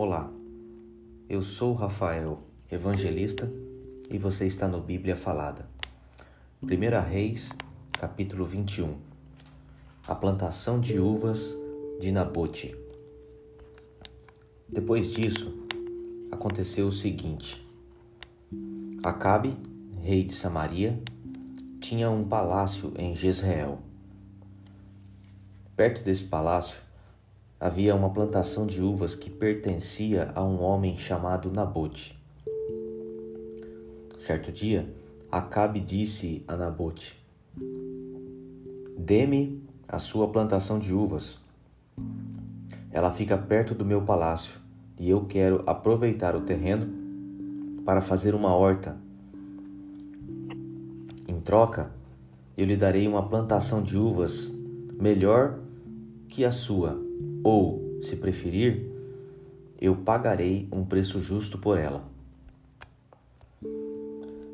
Olá, eu sou Rafael, evangelista, e você está no Bíblia Falada. 1 Reis, capítulo 21 A plantação de uvas de Nabote. Depois disso, aconteceu o seguinte: Acabe, rei de Samaria, tinha um palácio em Jezreel. Perto desse palácio havia uma plantação de uvas que pertencia a um homem chamado Nabote. Certo dia, Acabe disse a Nabote: Dê-me a sua plantação de uvas. Ela fica perto do meu palácio e eu quero aproveitar o terreno para fazer uma horta. Em troca, eu lhe darei uma plantação de uvas melhor que a sua ou, se preferir, eu pagarei um preço justo por ela.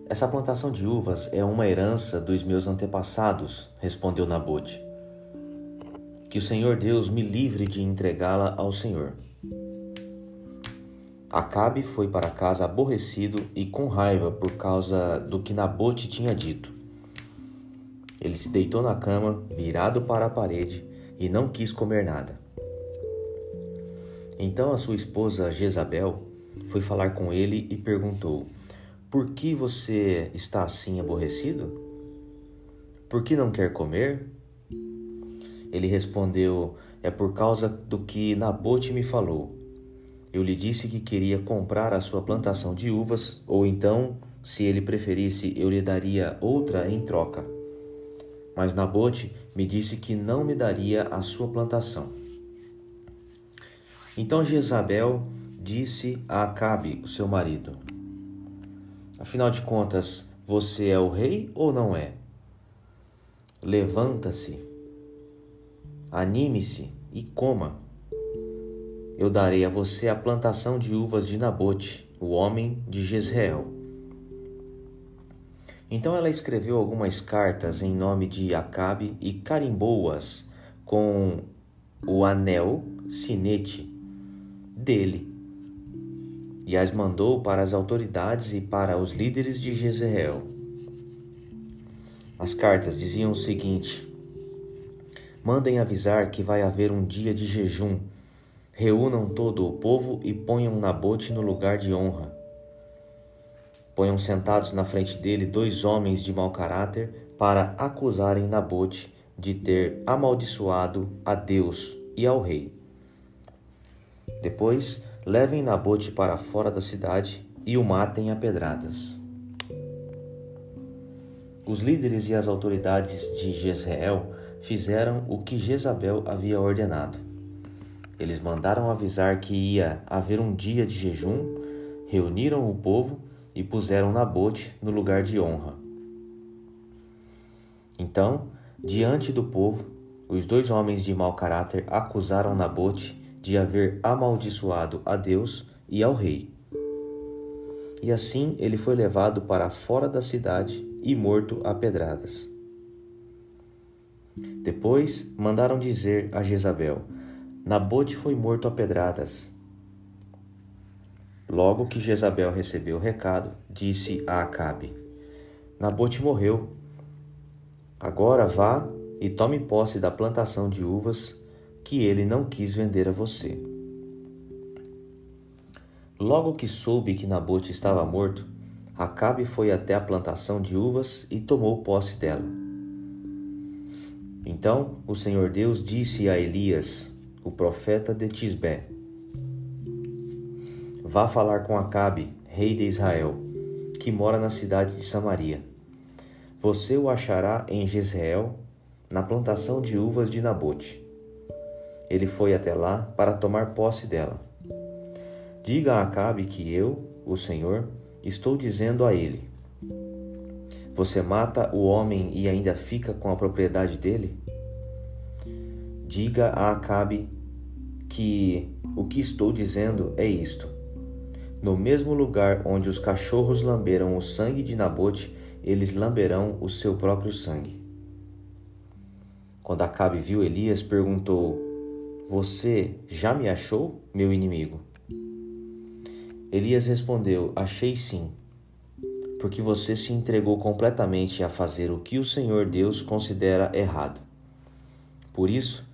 Essa plantação de uvas é uma herança dos meus antepassados, respondeu Nabote. Que o Senhor Deus me livre de entregá-la ao Senhor. Acabe foi para casa aborrecido e com raiva por causa do que Nabote tinha dito. Ele se deitou na cama, virado para a parede, e não quis comer nada. Então a sua esposa Jezabel foi falar com ele e perguntou: Por que você está assim aborrecido? Por que não quer comer? Ele respondeu: É por causa do que Nabote me falou. Eu lhe disse que queria comprar a sua plantação de uvas, ou então, se ele preferisse, eu lhe daria outra em troca. Mas Nabote me disse que não me daria a sua plantação. Então Jezabel disse a Acabe, o seu marido: Afinal de contas, você é o rei ou não é? Levanta-se, anime-se e coma. Eu darei a você a plantação de uvas de Nabote, o homem de Jezreel. Então ela escreveu algumas cartas em nome de Acabe e carimbou-as com o anel sinete dele. E as mandou para as autoridades e para os líderes de Jezreel. As cartas diziam o seguinte: Mandem avisar que vai haver um dia de jejum. Reúnam todo o povo e ponham Nabote no lugar de honra. Ponham sentados na frente dele dois homens de mau caráter para acusarem Nabote de ter amaldiçoado a Deus e ao rei. Depois, levem Nabote para fora da cidade e o matem a pedradas. Os líderes e as autoridades de Jezreel fizeram o que Jezabel havia ordenado. Eles mandaram avisar que ia haver um dia de jejum, reuniram o povo e puseram Nabote no lugar de honra. Então, diante do povo, os dois homens de mau caráter acusaram Nabote de haver amaldiçoado a Deus e ao rei. E assim ele foi levado para fora da cidade e morto a pedradas. Depois mandaram dizer a Jezabel: Nabote foi morto a pedradas. Logo que Jezabel recebeu o recado, disse a Acabe: Nabote morreu. Agora vá e tome posse da plantação de uvas que ele não quis vender a você. Logo que soube que Nabote estava morto, Acabe foi até a plantação de uvas e tomou posse dela. Então o Senhor Deus disse a Elias, o profeta de Tisbé: Vá falar com Acabe, rei de Israel, que mora na cidade de Samaria. Você o achará em Jezreel, na plantação de uvas de Nabote. Ele foi até lá para tomar posse dela. Diga a Acabe que eu, o Senhor, estou dizendo a ele: Você mata o homem e ainda fica com a propriedade dele? Diga a Acabe que o que estou dizendo é isto. No mesmo lugar onde os cachorros lamberam o sangue de Nabote, eles lamberão o seu próprio sangue. Quando Acabe viu Elias, perguntou: você já me achou, meu inimigo? Elias respondeu: Achei sim, porque você se entregou completamente a fazer o que o Senhor Deus considera errado. Por isso,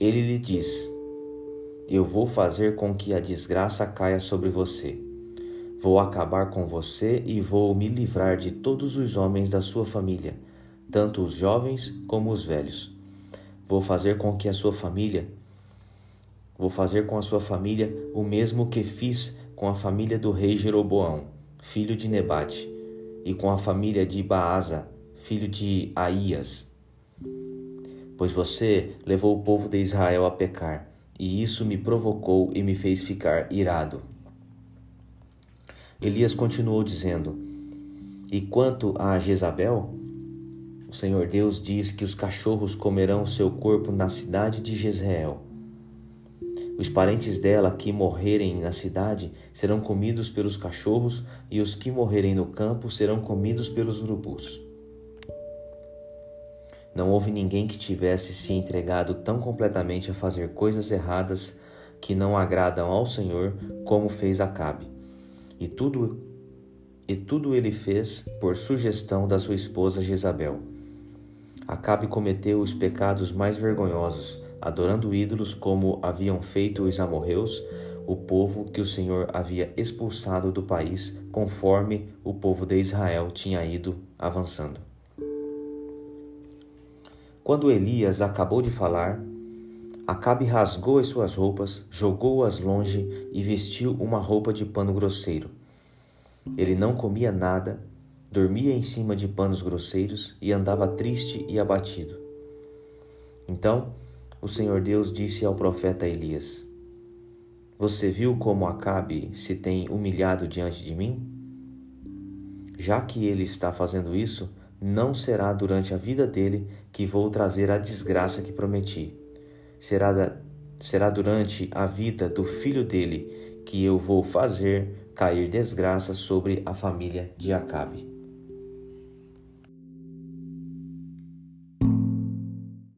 ele lhe diz: Eu vou fazer com que a desgraça caia sobre você. Vou acabar com você e vou me livrar de todos os homens da sua família, tanto os jovens como os velhos. Vou fazer com que a sua família Vou fazer com a sua família o mesmo que fiz com a família do rei Jeroboão, filho de Nebate, e com a família de Baasa, filho de Aías. Pois você levou o povo de Israel a pecar, e isso me provocou e me fez ficar irado. Elias continuou dizendo: E quanto a Jezabel, o Senhor Deus diz que os cachorros comerão seu corpo na cidade de Jezreel. Os parentes dela que morrerem na cidade serão comidos pelos cachorros, e os que morrerem no campo serão comidos pelos urubus. Não houve ninguém que tivesse se entregado tão completamente a fazer coisas erradas que não agradam ao Senhor, como fez Acabe. E tudo e tudo ele fez por sugestão da sua esposa Jezabel. Acabe cometeu os pecados mais vergonhosos, adorando ídolos como haviam feito os amorreus, o povo que o Senhor havia expulsado do país, conforme o povo de Israel tinha ido avançando. Quando Elias acabou de falar, Acabe rasgou as suas roupas, jogou-as longe e vestiu uma roupa de pano grosseiro. Ele não comia nada, dormia em cima de panos grosseiros e andava triste e abatido. Então o Senhor Deus disse ao profeta Elias: Você viu como Acabe se tem humilhado diante de mim? Já que ele está fazendo isso, não será durante a vida dele que vou trazer a desgraça que prometi. Será, da, será durante a vida do filho dele que eu vou fazer cair desgraça sobre a família de Acabe.